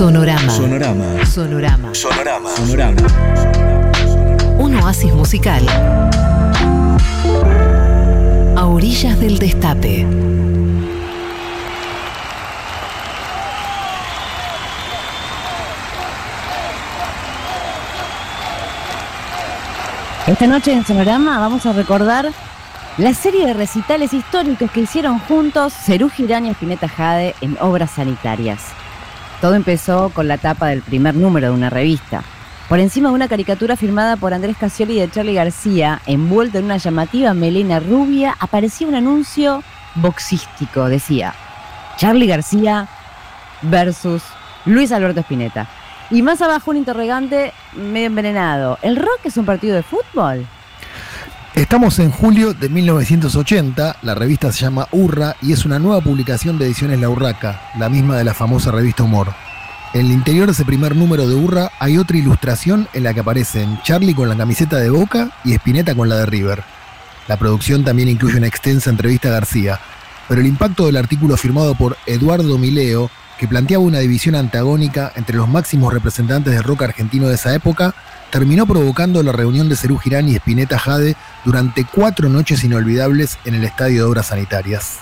Sonorama. Sonorama. Sonorama. Sonorama. Sonorama. Un oasis musical. A orillas del destape. Esta noche en Sonorama vamos a recordar la serie de recitales históricos que hicieron juntos Cerú Girán y Espineta Jade en obras sanitarias. Todo empezó con la tapa del primer número de una revista. Por encima de una caricatura firmada por Andrés Casioli de Charlie García, envuelto en una llamativa melena rubia, aparecía un anuncio boxístico. Decía, Charlie García versus Luis Alberto Espineta. Y más abajo un interrogante medio envenenado. ¿El rock es un partido de fútbol? Estamos en julio de 1980, la revista se llama Urra y es una nueva publicación de Ediciones La Urraca, la misma de la famosa revista Humor. En el interior de ese primer número de Urra hay otra ilustración en la que aparecen Charlie con la camiseta de Boca y Spinetta con la de River. La producción también incluye una extensa entrevista a García, pero el impacto del artículo firmado por Eduardo Mileo, que planteaba una división antagónica entre los máximos representantes del rock argentino de esa época, terminó provocando la reunión de Cerú Girán y Spinetta Jade durante cuatro noches inolvidables en el Estadio de Obras Sanitarias.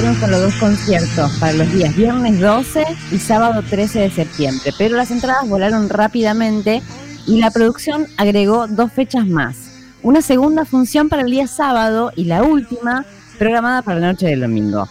Anunciaron con dos conciertos para los días viernes 12 y sábado 13 de septiembre, pero las entradas volaron rápidamente y la producción agregó dos fechas más. Una segunda función para el día sábado y la última programada para la noche del domingo.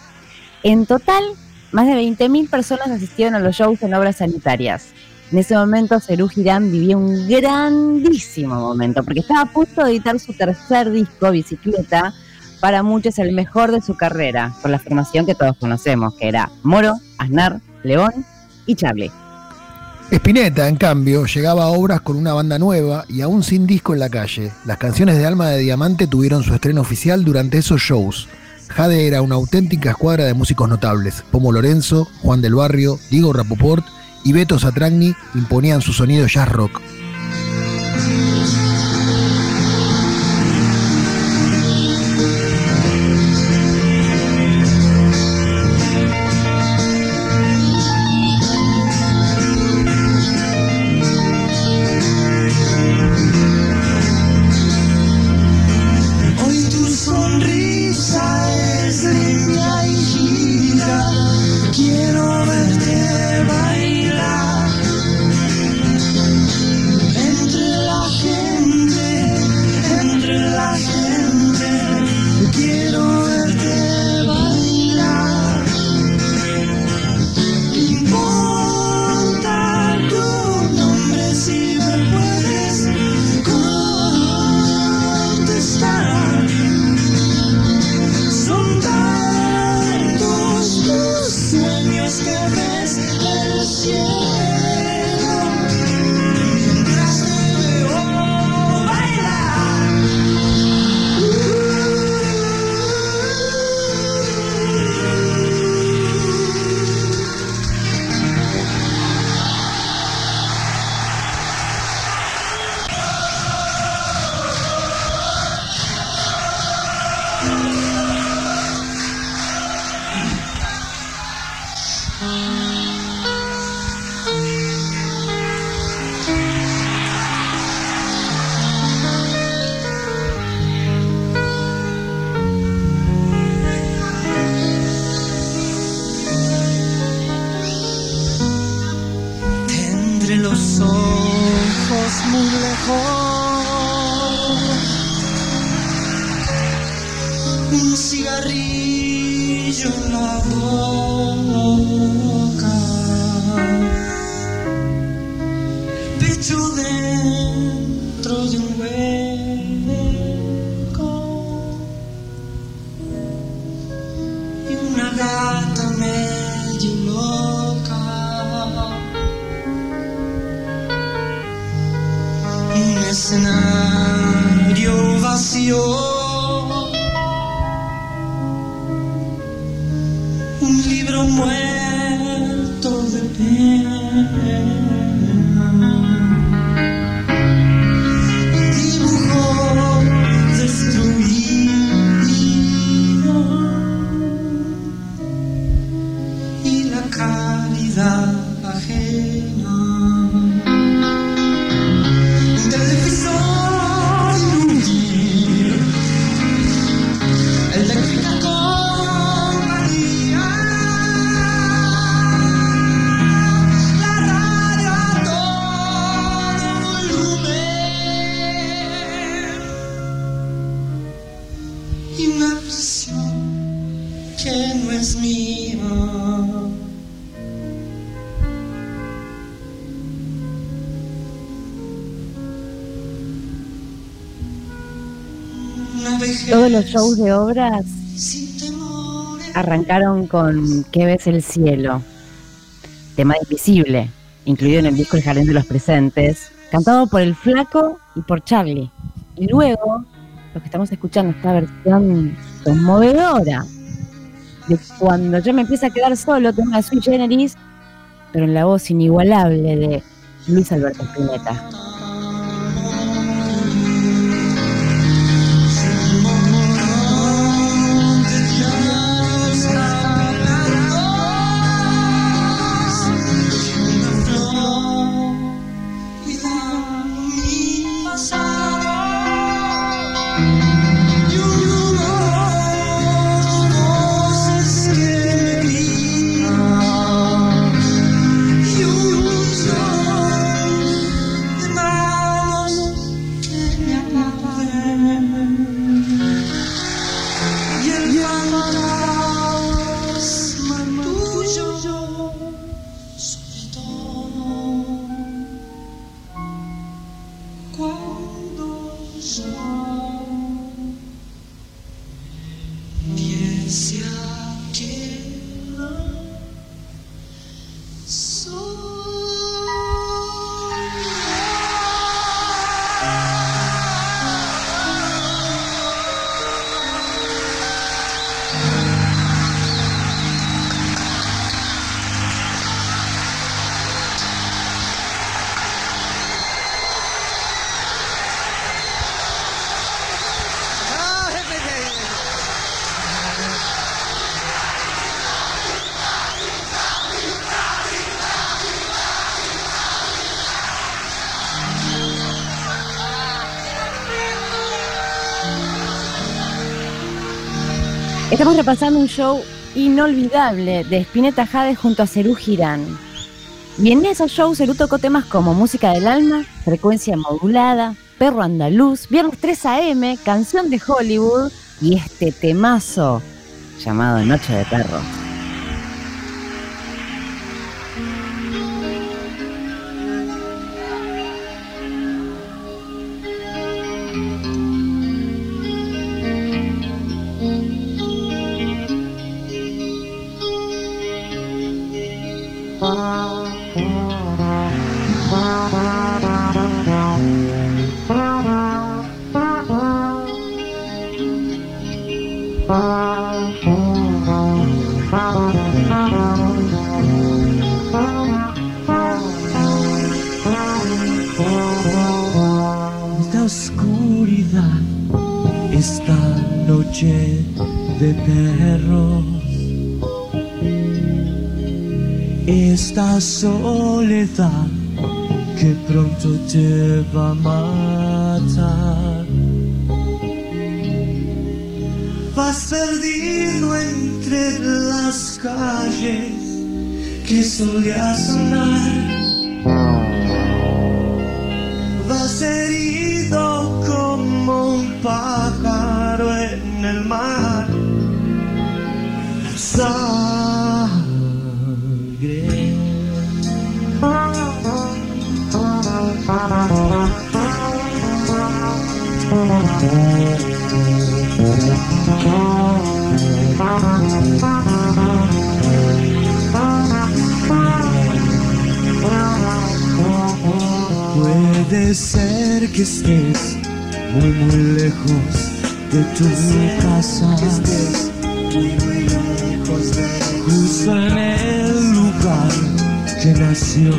En total, más de 20.000 personas asistieron a los shows en obras sanitarias. En ese momento, Cerú Girán vivía un grandísimo momento, porque estaba a punto de editar su tercer disco, Bicicleta, para muchos el mejor de su carrera, con la formación que todos conocemos, que era Moro, Aznar, León y Charlie. Spinetta, en cambio, llegaba a obras con una banda nueva y aún sin disco en la calle. Las canciones de Alma de Diamante tuvieron su estreno oficial durante esos shows. Jade era una auténtica escuadra de músicos notables. Pomo Lorenzo, Juan del Barrio, Diego Rapoport y Beto Satragni imponían su sonido jazz rock. El en la boca. Pecho dentro 那 los shows de obras arrancaron con ¿Qué ves el cielo? Tema invisible, incluido en el disco El Jardín de los Presentes, cantado por el Flaco y por Charlie. Y luego, lo que estamos escuchando, esta versión conmovedora de cuando yo me empiezo a quedar solo, tema de Sui Generis, pero en la voz inigualable de Luis Alberto Spinetta. Estamos repasando un show inolvidable de Spinetta Jade junto a Cerú Girán. Y en esos shows Cerú tocó temas como Música del Alma, Frecuencia Modulada, Perro Andaluz, Viernes 3 AM, Canción de Hollywood y este temazo llamado Noche de Perro. Esta oscuridad, esta noche de perros, esta soledad que pronto te va a matar. Vas perdido entre las calles que solía sonar Estás herido como un pájaro en el mar. Sangre. Puede ser que estés muy muy lejos de tu casa. muy muy lejos de justo en el lugar que nació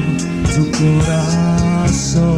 tu corazón.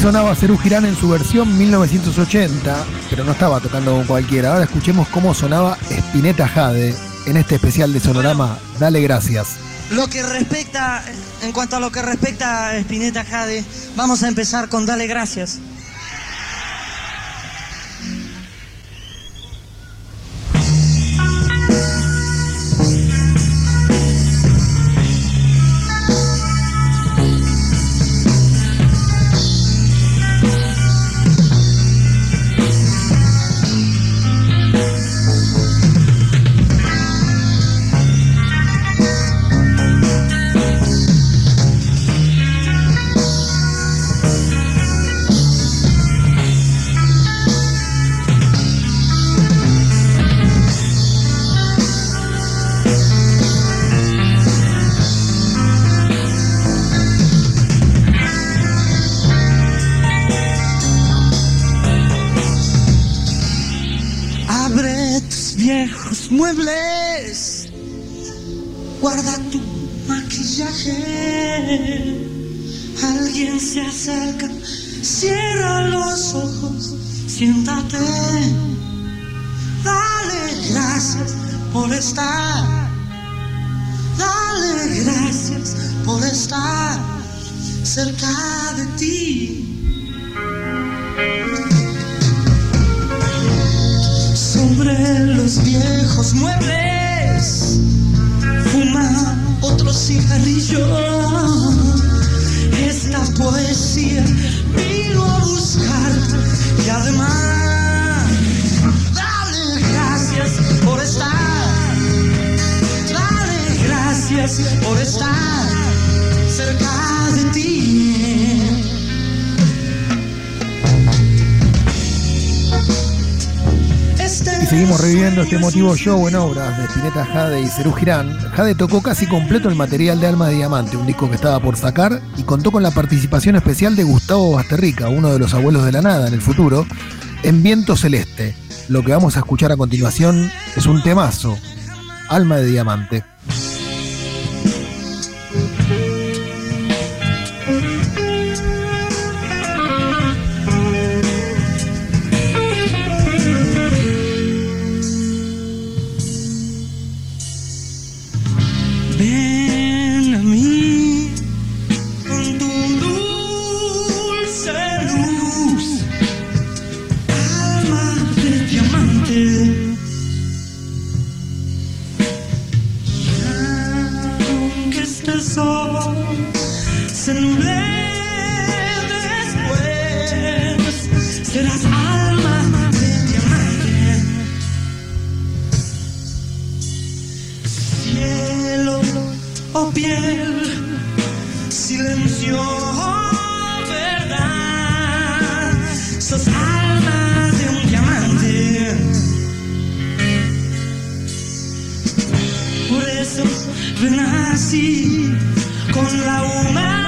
Sonaba Cerú Girán en su versión 1980, pero no estaba tocando con cualquiera. Ahora escuchemos cómo sonaba Spinetta Jade en este especial de Sonorama. Dale gracias. Lo que respecta, en cuanto a lo que respecta a Spinetta Jade, vamos a empezar con Dale Gracias. Acerca, cierra los ojos, siéntate. Dale gracias por estar. Dale gracias por estar cerca de ti. Sobre los viejos muebles fuma otro cigarrillo. Esta poesía vino a buscar y además dale gracias por estar. Dale gracias por estar cerca de ti. Seguimos reviviendo este emotivo show en obras de Spinetta Jade y Cerú Girán. Jade tocó casi completo el material de Alma de Diamante, un disco que estaba por sacar, y contó con la participación especial de Gustavo Basterrica, uno de los abuelos de la nada en el futuro, en Viento Celeste. Lo que vamos a escuchar a continuación es un temazo, Alma de Diamante. O piel, silencio o verdad, sos alma de un diamante. Por eso renací con la humanidad,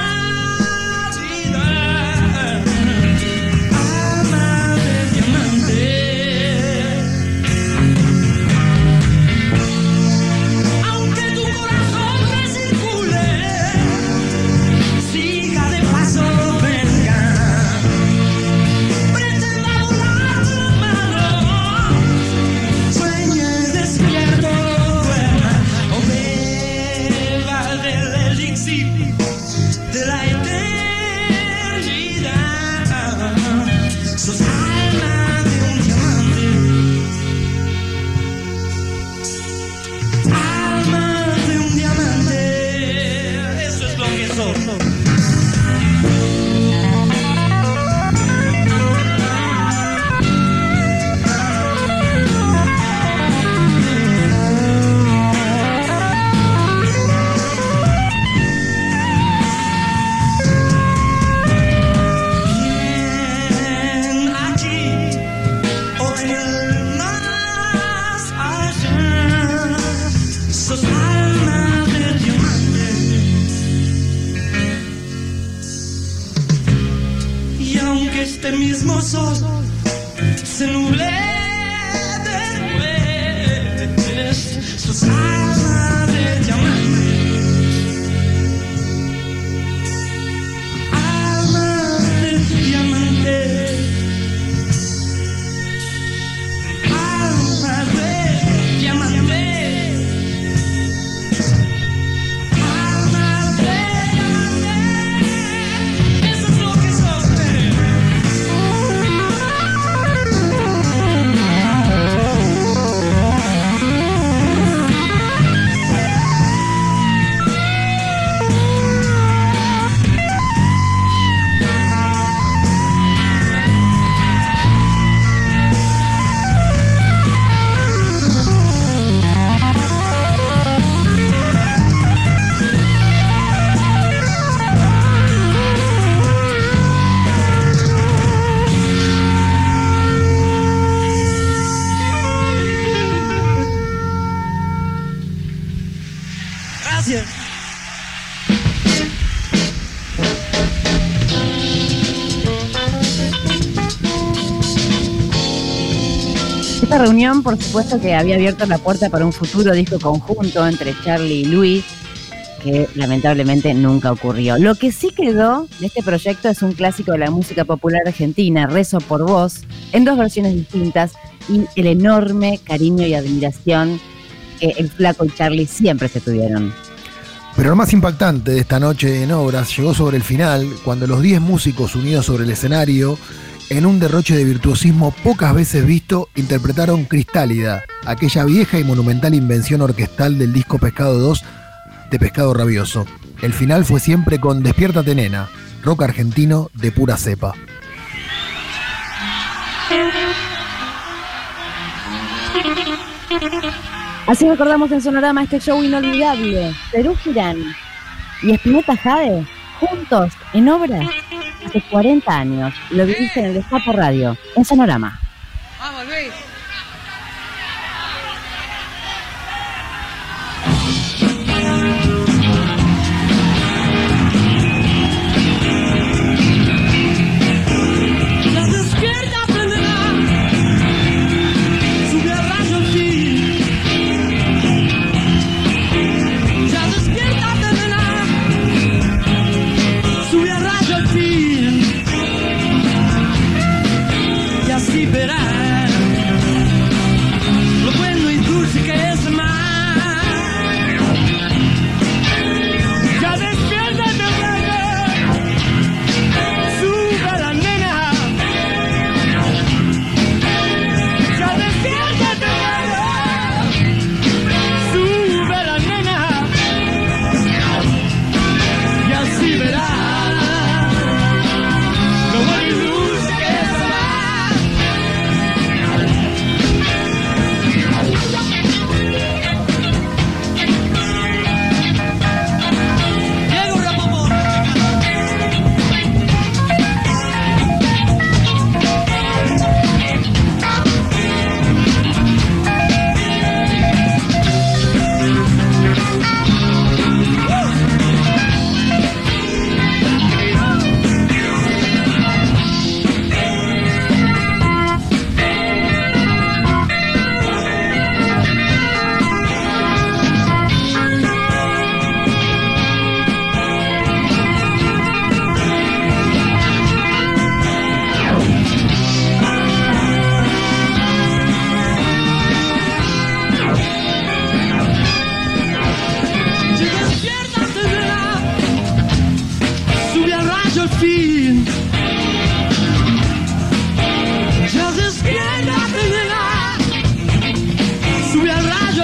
Esta reunión, por supuesto, que había abierto la puerta para un futuro disco conjunto entre Charlie y Luis, que lamentablemente nunca ocurrió. Lo que sí quedó de este proyecto es un clásico de la música popular argentina, Rezo por Vos, en dos versiones distintas y el enorme cariño y admiración que el flaco y Charlie siempre se tuvieron. Pero lo más impactante de esta noche en obras llegó sobre el final, cuando los 10 músicos unidos sobre el escenario, en un derroche de virtuosismo pocas veces visto, interpretaron Cristálida, aquella vieja y monumental invención orquestal del disco Pescado 2 de Pescado Rabioso. El final fue siempre con Despiértate Nena, rock argentino de pura cepa. Así recordamos en Sonorama este show inolvidable. Perú Girán y Espineta Jade, juntos en obras hace 40 años. Lo viviste en el Destape Radio, en Sonorama. Vamos, Luis.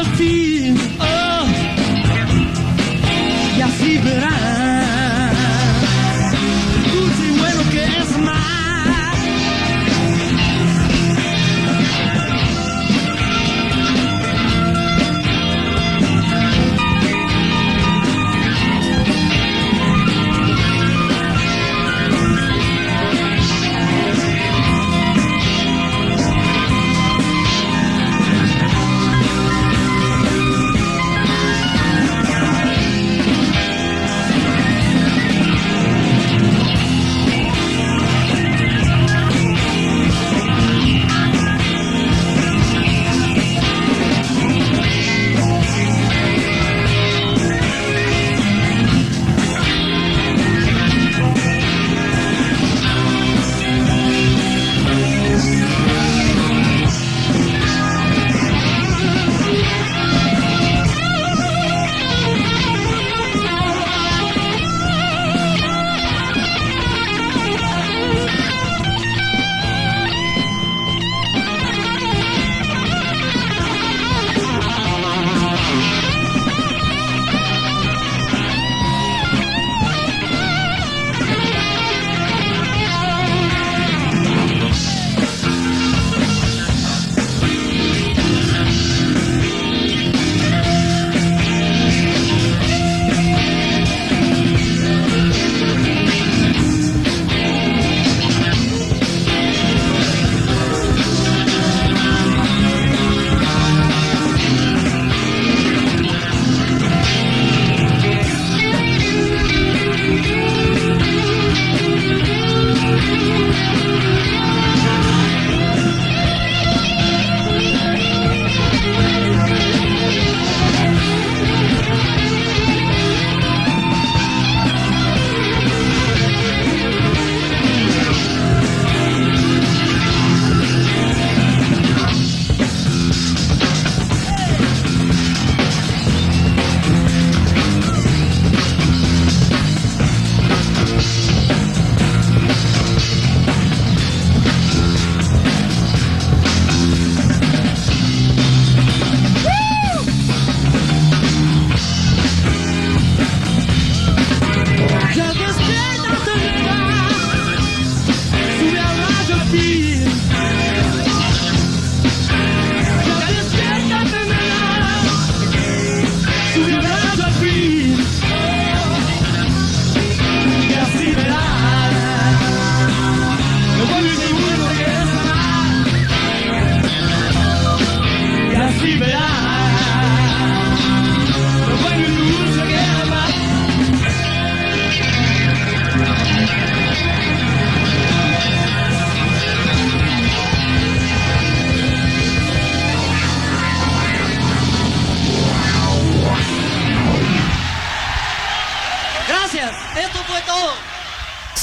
desafio.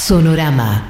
Sonorama.